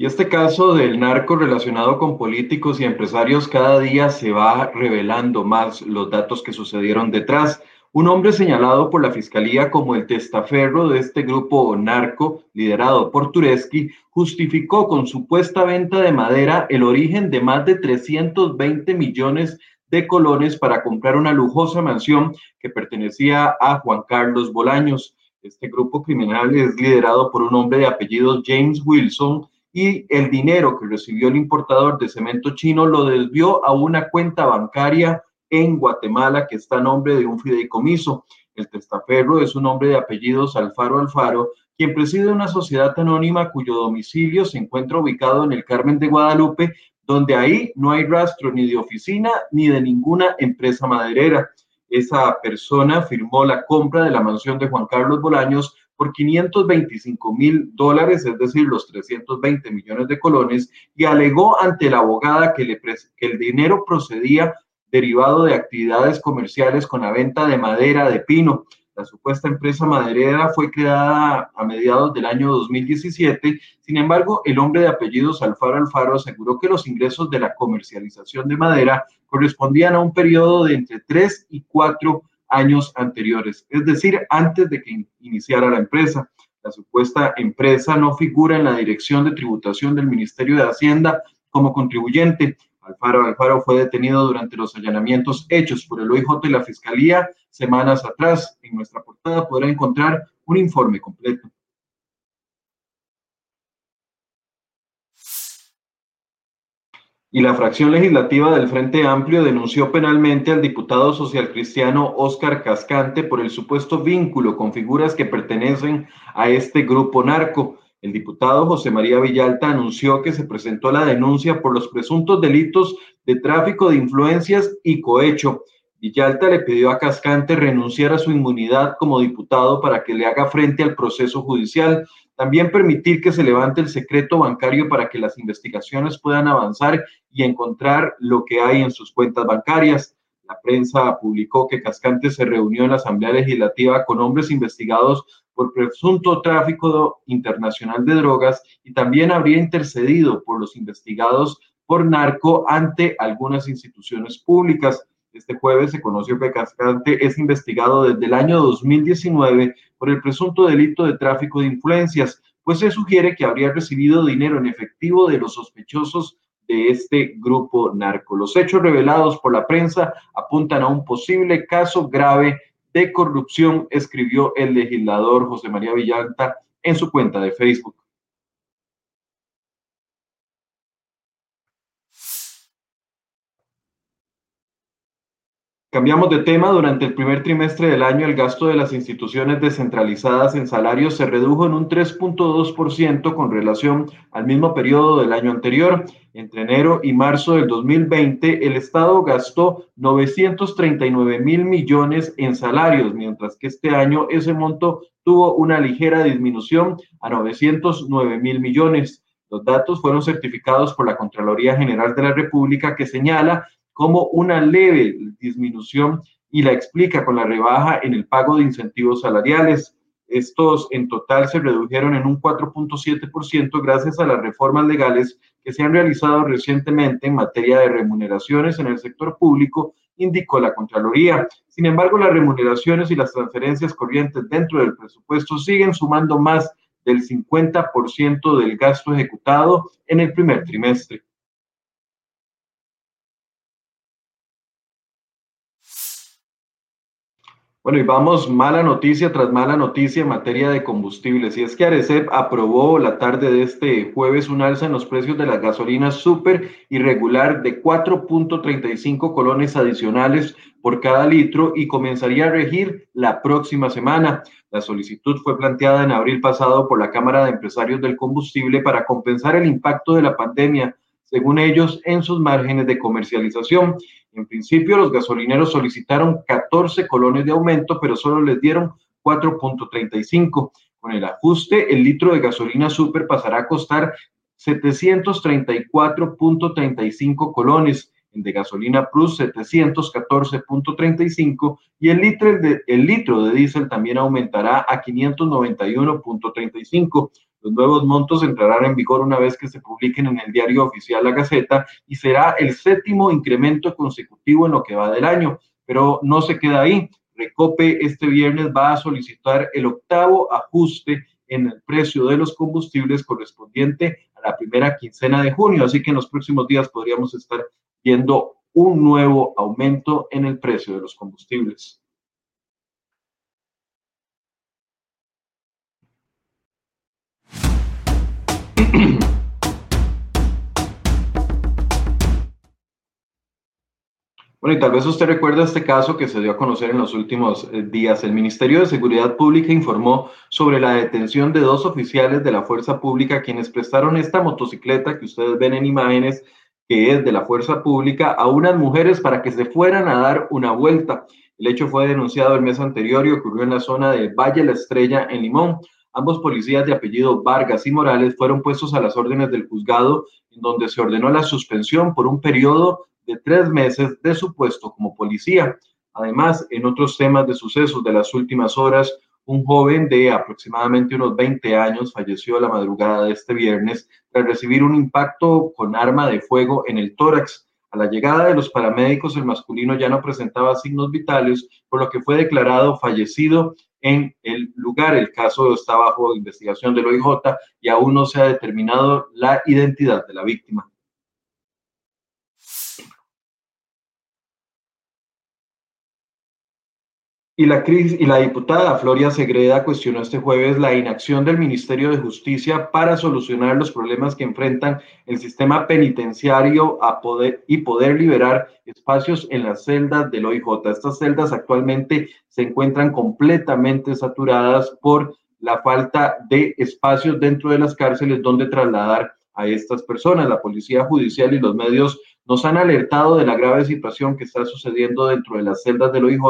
Y este caso del narco relacionado con políticos y empresarios cada día se va revelando más los datos que sucedieron detrás. Un hombre señalado por la fiscalía como el testaferro de este grupo narco liderado por Tureski justificó con supuesta venta de madera el origen de más de 320 millones de colones para comprar una lujosa mansión que pertenecía a Juan Carlos Bolaños. Este grupo criminal es liderado por un hombre de apellido James Wilson, y el dinero que recibió el importador de cemento chino lo desvió a una cuenta bancaria en Guatemala que está a nombre de un fideicomiso. El testaferro es un hombre de apellidos Alfaro Alfaro, quien preside una sociedad anónima cuyo domicilio se encuentra ubicado en el Carmen de Guadalupe, donde ahí no hay rastro ni de oficina ni de ninguna empresa maderera. Esa persona firmó la compra de la mansión de Juan Carlos Bolaños por 525 mil dólares, es decir, los 320 millones de colones, y alegó ante la abogada que, el dinero procedía derivado de actividades comerciales con la venta de madera de pino. La supuesta empresa maderera fue creada a mediados del año 2017. Sin embargo, el hombre de apellidos Alfaro Alfaro aseguró que los ingresos de la comercialización de madera correspondían a un periodo de entre 3 y 4 años anteriores, es decir, antes de que iniciara la empresa. La supuesta empresa no figura en la dirección de tributación del Ministerio de Hacienda como contribuyente. Alfaro Alfaro fue detenido durante los allanamientos hechos por el OIJ y la Fiscalía semanas atrás. En nuestra portada podrá encontrar un informe completo. Y la fracción legislativa del Frente Amplio denunció penalmente al diputado social cristiano Óscar Cascante por el supuesto vínculo con figuras que pertenecen a este grupo narco. El diputado José María Villalta anunció que se presentó la denuncia por los presuntos delitos de tráfico de influencias y cohecho. Villalta le pidió a Cascante renunciar a su inmunidad como diputado para que le haga frente al proceso judicial. También permitir que se levante el secreto bancario para que las investigaciones puedan avanzar y encontrar lo que hay en sus cuentas bancarias. La prensa publicó que Cascante se reunió en la Asamblea Legislativa con hombres investigados por presunto tráfico internacional de drogas y también habría intercedido por los investigados por narco ante algunas instituciones públicas. Este jueves se conoció que Cascante es investigado desde el año 2019 por el presunto delito de tráfico de influencias, pues se sugiere que habría recibido dinero en efectivo de los sospechosos de este grupo narco. Los hechos revelados por la prensa apuntan a un posible caso grave de corrupción, escribió el legislador José María Villalta en su cuenta de Facebook. Cambiamos de tema. Durante el primer trimestre del año, el gasto de las instituciones descentralizadas en salarios se redujo en un 3.2% con relación al mismo periodo del año anterior. Entre enero y marzo del 2020, el Estado gastó 939 mil millones en salarios, mientras que este año ese monto tuvo una ligera disminución a 909 mil millones. Los datos fueron certificados por la Contraloría General de la República, que señala como una leve disminución y la explica con la rebaja en el pago de incentivos salariales. Estos en total se redujeron en un 4.7% gracias a las reformas legales que se han realizado recientemente en materia de remuneraciones en el sector público, indicó la Contraloría. Sin embargo, las remuneraciones y las transferencias corrientes dentro del presupuesto siguen sumando más del 50% del gasto ejecutado en el primer trimestre. Bueno, y vamos mala noticia tras mala noticia en materia de combustibles. Y es que Arecep aprobó la tarde de este jueves un alza en los precios de las gasolinas súper irregular de 4.35 colones adicionales por cada litro y comenzaría a regir la próxima semana. La solicitud fue planteada en abril pasado por la Cámara de Empresarios del Combustible para compensar el impacto de la pandemia, según ellos, en sus márgenes de comercialización. En principio, los gasolineros solicitaron 14 colones de aumento, pero solo les dieron 4.35. Con el ajuste, el litro de gasolina super pasará a costar 734.35 colones, el de gasolina plus 714.35 y el litro de, el litro de diésel también aumentará a 591.35. Los nuevos montos entrarán en vigor una vez que se publiquen en el diario oficial La Gaceta y será el séptimo incremento consecutivo en lo que va del año. Pero no se queda ahí. Recope este viernes va a solicitar el octavo ajuste en el precio de los combustibles correspondiente a la primera quincena de junio. Así que en los próximos días podríamos estar viendo un nuevo aumento en el precio de los combustibles. Bueno, y tal vez usted recuerda este caso que se dio a conocer en los últimos eh, días. El Ministerio de Seguridad Pública informó sobre la detención de dos oficiales de la Fuerza Pública quienes prestaron esta motocicleta que ustedes ven en imágenes, que es de la Fuerza Pública, a unas mujeres para que se fueran a dar una vuelta. El hecho fue denunciado el mes anterior y ocurrió en la zona de Valle La Estrella, en Limón. Ambos policías de apellido Vargas y Morales fueron puestos a las órdenes del juzgado, en donde se ordenó la suspensión por un periodo de tres meses de su puesto como policía. Además, en otros temas de sucesos de las últimas horas, un joven de aproximadamente unos 20 años falleció la madrugada de este viernes tras recibir un impacto con arma de fuego en el tórax. A la llegada de los paramédicos, el masculino ya no presentaba signos vitales, por lo que fue declarado fallecido en el lugar. El caso está bajo investigación del OIJ y aún no se ha determinado la identidad de la víctima. Y la, y la diputada Floria Segreda cuestionó este jueves la inacción del Ministerio de Justicia para solucionar los problemas que enfrentan el sistema penitenciario a poder, y poder liberar espacios en las celdas del OIJ. Estas celdas actualmente se encuentran completamente saturadas por la falta de espacios dentro de las cárceles donde trasladar a estas personas. La Policía Judicial y los medios nos han alertado de la grave situación que está sucediendo dentro de las celdas del OIJ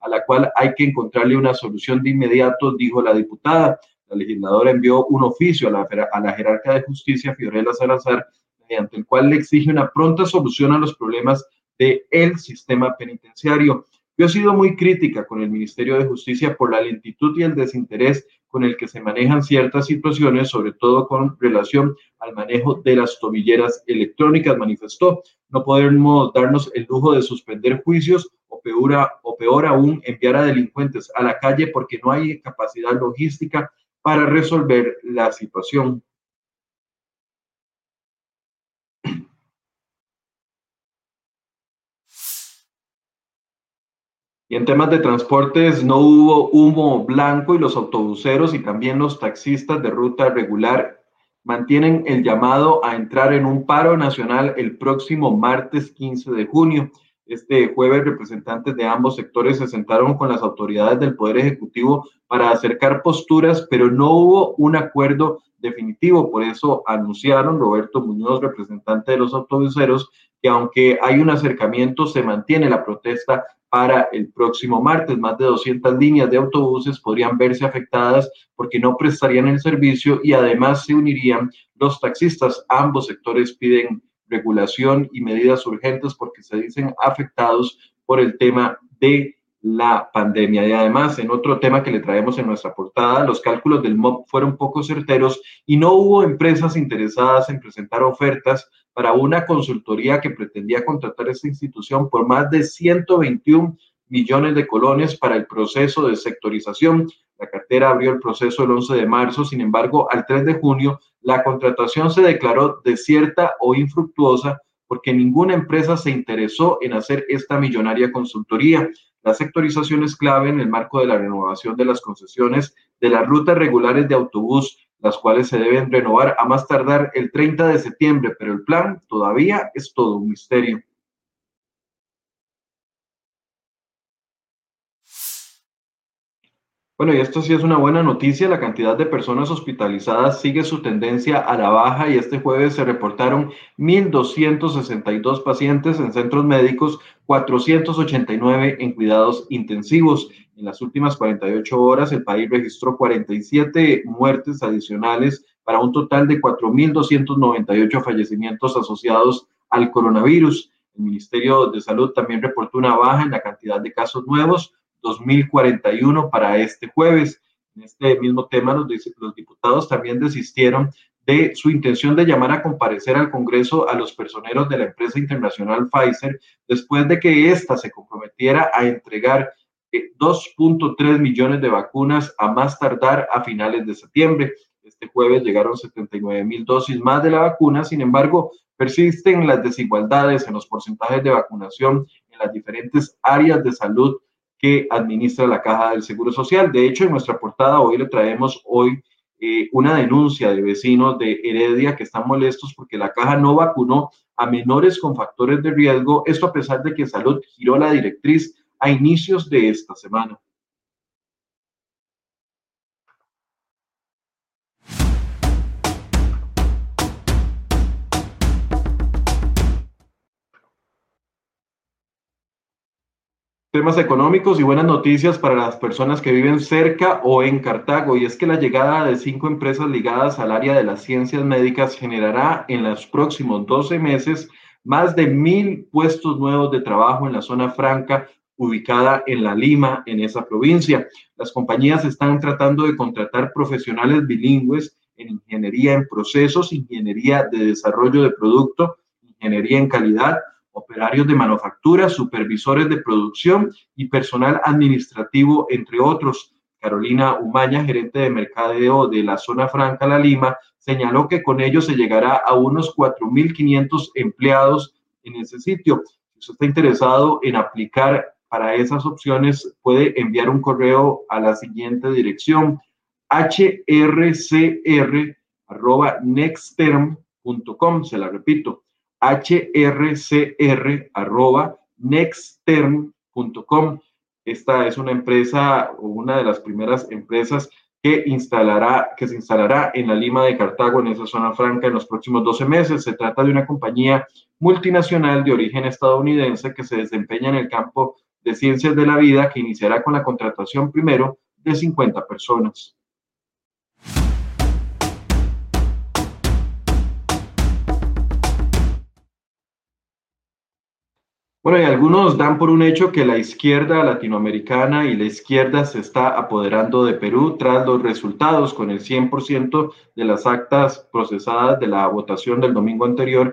a la cual hay que encontrarle una solución de inmediato, dijo la diputada. La legisladora envió un oficio a la, a la jerarca de justicia, Fiorella Salazar, mediante el cual le exige una pronta solución a los problemas del el sistema penitenciario. Yo he sido muy crítica con el Ministerio de Justicia por la lentitud y el desinterés con el que se manejan ciertas situaciones, sobre todo con relación al manejo de las tobilleras electrónicas, manifestó. No podemos darnos el lujo de suspender juicios o peor, o peor aún enviar a delincuentes a la calle porque no hay capacidad logística para resolver la situación. Y en temas de transportes no hubo humo blanco y los autobuseros y también los taxistas de ruta regular mantienen el llamado a entrar en un paro nacional el próximo martes 15 de junio. Este jueves, representantes de ambos sectores se sentaron con las autoridades del Poder Ejecutivo para acercar posturas, pero no hubo un acuerdo definitivo. Por eso anunciaron Roberto Muñoz, representante de los autobuseros, que aunque hay un acercamiento, se mantiene la protesta para el próximo martes. Más de 200 líneas de autobuses podrían verse afectadas porque no prestarían el servicio y además se unirían los taxistas. Ambos sectores piden regulación y medidas urgentes porque se dicen afectados por el tema de la pandemia. Y además, en otro tema que le traemos en nuestra portada, los cálculos del MOB fueron poco certeros y no hubo empresas interesadas en presentar ofertas para una consultoría que pretendía contratar esta institución por más de 121 millones de colones para el proceso de sectorización. La cartera abrió el proceso el 11 de marzo, sin embargo, al 3 de junio, la contratación se declaró desierta o infructuosa porque ninguna empresa se interesó en hacer esta millonaria consultoría. La sectorización es clave en el marco de la renovación de las concesiones de las rutas regulares de autobús, las cuales se deben renovar a más tardar el 30 de septiembre, pero el plan todavía es todo un misterio. Bueno, y esto sí es una buena noticia. La cantidad de personas hospitalizadas sigue su tendencia a la baja y este jueves se reportaron 1.262 pacientes en centros médicos, 489 en cuidados intensivos. En las últimas 48 horas, el país registró 47 muertes adicionales para un total de 4.298 fallecimientos asociados al coronavirus. El Ministerio de Salud también reportó una baja en la cantidad de casos nuevos, 2041 para este jueves. En este mismo tema, los, los diputados también desistieron de su intención de llamar a comparecer al Congreso a los personeros de la empresa internacional Pfizer después de que ésta se comprometiera a entregar 2.3 eh, millones de vacunas a más tardar a finales de septiembre. Este jueves llegaron 79 mil dosis más de la vacuna, sin embargo, persisten las desigualdades en los porcentajes de vacunación en las diferentes áreas de salud que administra la Caja del Seguro Social. De hecho, en nuestra portada hoy le traemos hoy eh, una denuncia de vecinos de Heredia que están molestos porque la Caja no vacunó a menores con factores de riesgo, esto a pesar de que Salud giró la directriz a inicios de esta semana. Temas económicos y buenas noticias para las personas que viven cerca o en Cartago. Y es que la llegada de cinco empresas ligadas al área de las ciencias médicas generará en los próximos 12 meses más de mil puestos nuevos de trabajo en la zona franca ubicada en La Lima, en esa provincia. Las compañías están tratando de contratar profesionales bilingües en ingeniería en procesos, ingeniería de desarrollo de producto, ingeniería en calidad, operarios de manufactura, supervisores de producción y personal administrativo, entre otros. Carolina Umaña, gerente de mercadeo de la zona franca La Lima, señaló que con ello se llegará a unos 4.500 empleados en ese sitio. Si usted está interesado en aplicar para esas opciones, puede enviar un correo a la siguiente dirección, hrcr.nexterm.com, se la repito, hrcr.nexterm.com. Esta es una empresa o una de las primeras empresas que instalará, que se instalará en la Lima de Cartago, en esa zona franca, en los próximos 12 meses. Se trata de una compañía multinacional de origen estadounidense que se desempeña en el campo de ciencias de la vida que iniciará con la contratación primero de 50 personas. Bueno, y algunos dan por un hecho que la izquierda latinoamericana y la izquierda se está apoderando de Perú tras los resultados con el 100% de las actas procesadas de la votación del domingo anterior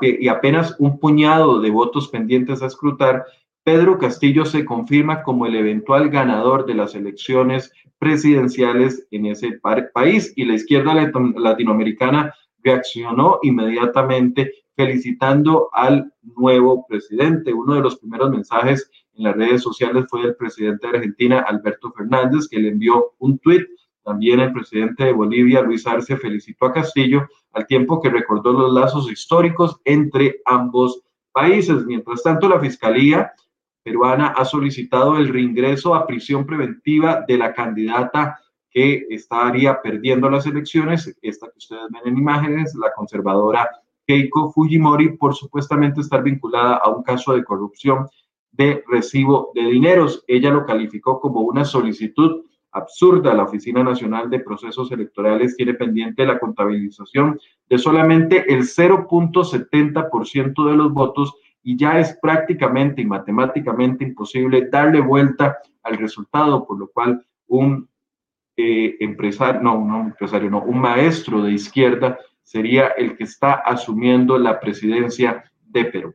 y apenas un puñado de votos pendientes a escrutar. Pedro Castillo se confirma como el eventual ganador de las elecciones presidenciales en ese país y la izquierda latinoamericana reaccionó inmediatamente felicitando al nuevo presidente. Uno de los primeros mensajes en las redes sociales fue del presidente de Argentina, Alberto Fernández, que le envió un tuit. También el presidente de Bolivia, Luis Arce, felicitó a Castillo al tiempo que recordó los lazos históricos entre ambos países. Mientras tanto, la Fiscalía peruana ha solicitado el reingreso a prisión preventiva de la candidata que estaría perdiendo las elecciones, esta que ustedes ven en imágenes, la conservadora Keiko Fujimori por supuestamente estar vinculada a un caso de corrupción de recibo de dineros. Ella lo calificó como una solicitud absurda. La Oficina Nacional de Procesos Electorales tiene pendiente la contabilización de solamente el 0.70% de los votos y ya es prácticamente y matemáticamente imposible darle vuelta al resultado, por lo cual un eh, empresario, no, un empresario, no, un maestro de izquierda sería el que está asumiendo la presidencia de Perú.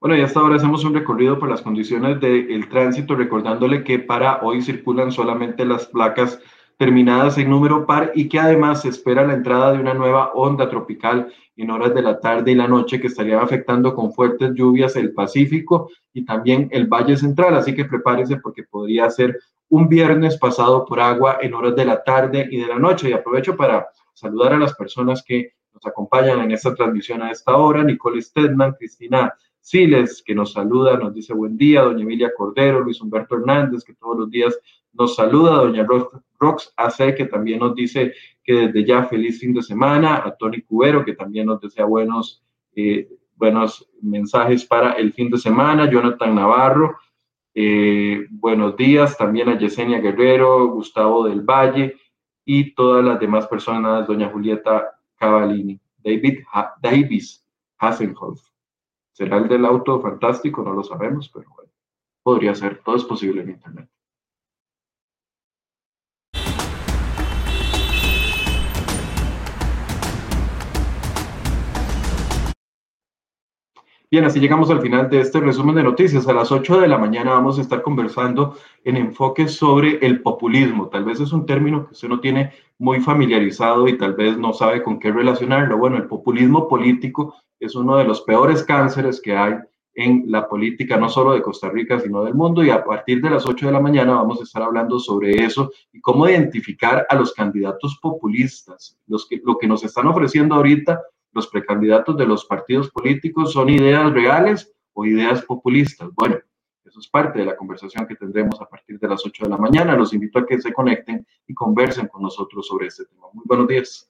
Bueno, y hasta ahora hacemos un recorrido por las condiciones del tránsito, recordándole que para hoy circulan solamente las placas terminadas en número par y que además se espera la entrada de una nueva onda tropical en horas de la tarde y la noche que estaría afectando con fuertes lluvias el Pacífico y también el Valle Central. Así que prepárese porque podría ser un viernes pasado por agua en horas de la tarde y de la noche. Y aprovecho para saludar a las personas que nos acompañan en esta transmisión a esta hora. Nicole Stedman, Cristina Siles, que nos saluda, nos dice buen día, doña Emilia Cordero, Luis Humberto Hernández, que todos los días nos saluda, doña Rox AC, que también nos dice que desde ya feliz fin de semana, a Tony Cubero, que también nos desea buenos, eh, buenos mensajes para el fin de semana, Jonathan Navarro, eh, buenos días también a Yesenia Guerrero, Gustavo del Valle y todas las demás personas, doña Julieta Cavallini, David Davis Hasselhoff. ¿Será el del auto fantástico? No lo sabemos, pero bueno, podría ser, todo es posible en Internet. Bien, así llegamos al final de este resumen de noticias. A las 8 de la mañana vamos a estar conversando en enfoque sobre el populismo. Tal vez es un término que usted no tiene muy familiarizado y tal vez no sabe con qué relacionarlo. Bueno, el populismo político es uno de los peores cánceres que hay en la política, no solo de Costa Rica, sino del mundo. Y a partir de las 8 de la mañana vamos a estar hablando sobre eso y cómo identificar a los candidatos populistas. Los que, lo que nos están ofreciendo ahorita los precandidatos de los partidos políticos son ideas reales o ideas populistas. Bueno, eso es parte de la conversación que tendremos a partir de las 8 de la mañana. Los invito a que se conecten y conversen con nosotros sobre este tema. Muy buenos días.